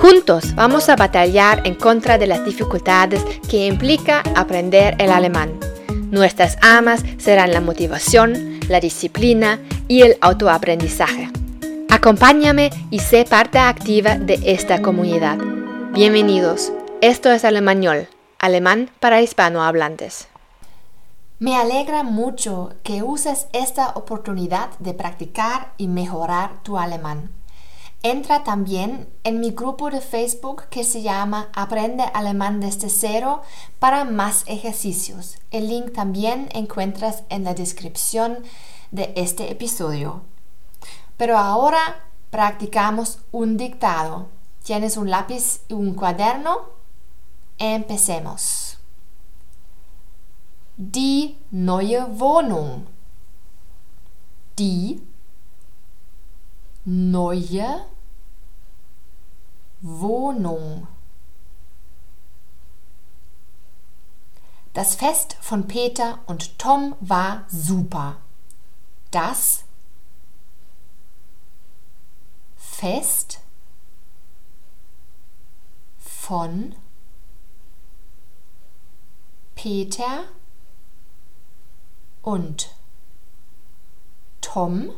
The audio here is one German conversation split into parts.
Juntos vamos a batallar en contra de las dificultades que implica aprender el alemán. Nuestras amas serán la motivación, la disciplina y el autoaprendizaje. Acompáñame y sé parte activa de esta comunidad. Bienvenidos. Esto es Alemañol, alemán para hispanohablantes. Me alegra mucho que uses esta oportunidad de practicar y mejorar tu alemán. Entra también en mi grupo de Facebook que se llama Aprende Alemán desde cero para más ejercicios. El link también encuentras en la descripción de este episodio. Pero ahora practicamos un dictado. ¿Tienes un lápiz y un cuaderno? Empecemos. Die neue Wohnung. Die neue Wohnung. Das Fest von Peter und Tom war super. Das Fest von Peter und Tom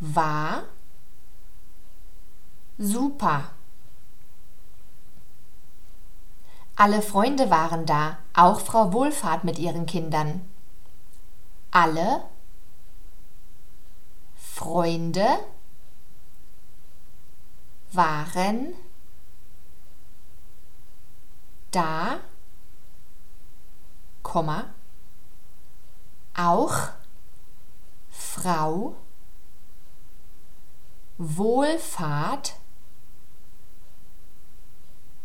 war super. Alle Freunde waren da, auch Frau Wohlfahrt mit ihren Kindern. Alle Freunde waren da, Komma, auch Frau Wohlfahrt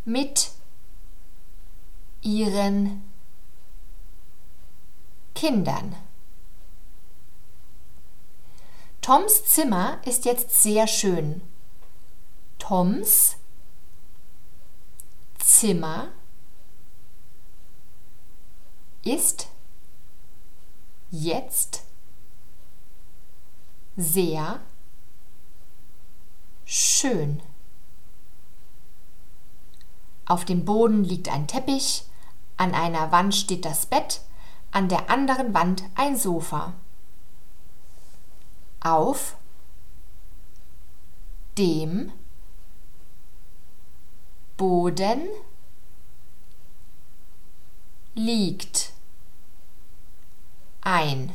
mit ihren Kindern. Toms Zimmer ist jetzt sehr schön. Toms Zimmer ist jetzt sehr schön. Auf dem Boden liegt ein Teppich, an einer Wand steht das Bett, an der anderen Wand ein Sofa. Auf dem Boden liegt ein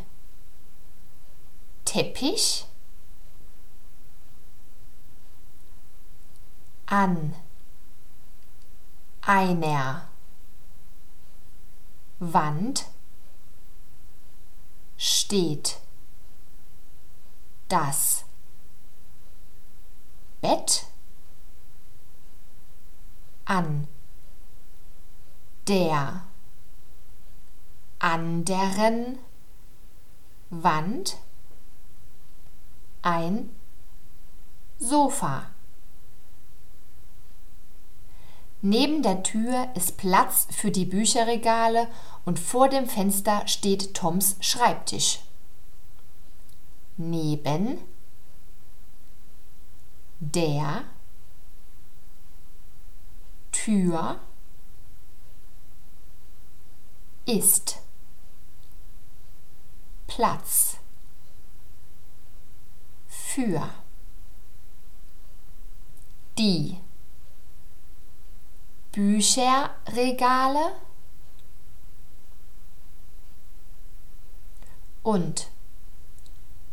Teppich an einer Wand steht das Bett an der anderen Wand ein Sofa. Neben der Tür ist Platz für die Bücherregale und vor dem Fenster steht Toms Schreibtisch. Neben der Tür ist Platz für die Bücherregale und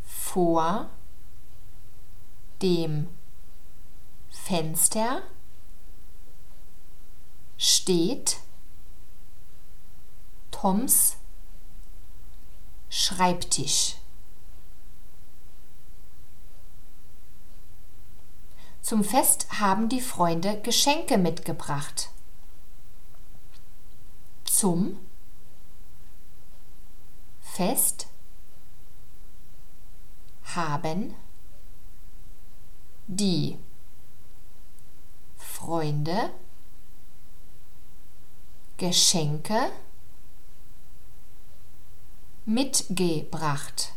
vor dem Fenster steht Toms Schreibtisch. Zum Fest haben die Freunde Geschenke mitgebracht. Zum Fest haben die Freunde Geschenke mitgebracht.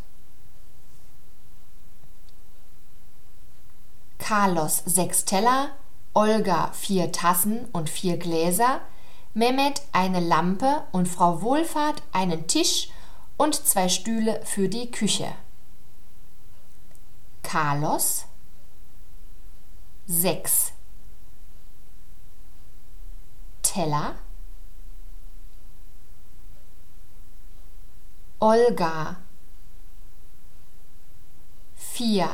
Carlos sechs Teller, Olga vier Tassen und vier Gläser, Mehmet eine Lampe und Frau Wohlfahrt einen Tisch und zwei Stühle für die Küche. Carlos? Sechs. Teller Olga? Vier.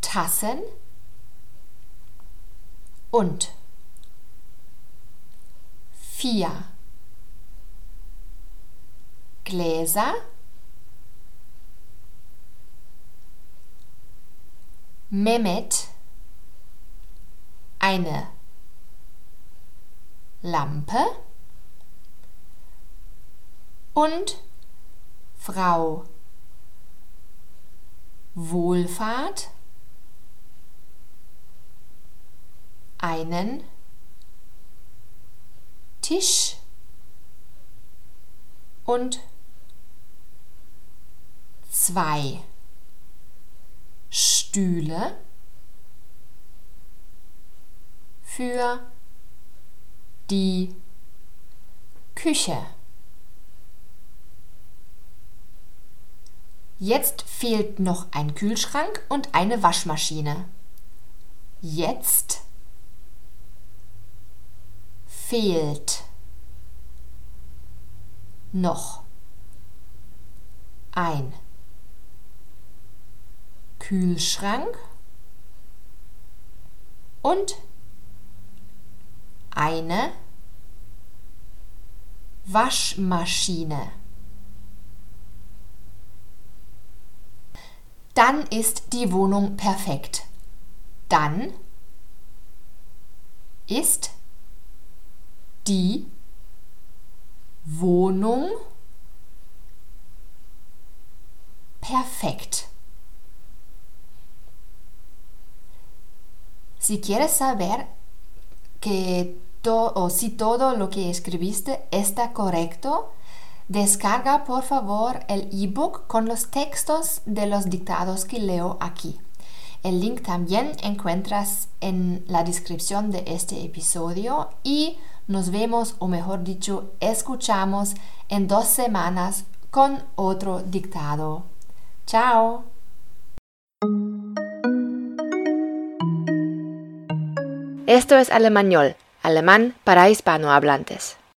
Tassen? Und vier Gläser. Mehmet. Eine Lampe. Und Frau Wohlfahrt. Einen Tisch und zwei Stühle für die Küche. Jetzt fehlt noch ein Kühlschrank und eine Waschmaschine. Jetzt fehlt noch ein Kühlschrank und eine Waschmaschine. Dann ist die Wohnung perfekt. Dann ist die Wohnung perfekt. Si quieres saber que to o si todo lo que escribiste está correcto, descarga por favor el ebook con los textos de los dictados que leo aquí. El link también encuentras en la descripción de este episodio y nos vemos, o mejor dicho, escuchamos en dos semanas con otro dictado. Chao. Esto es Alemañol, alemán para hispanohablantes.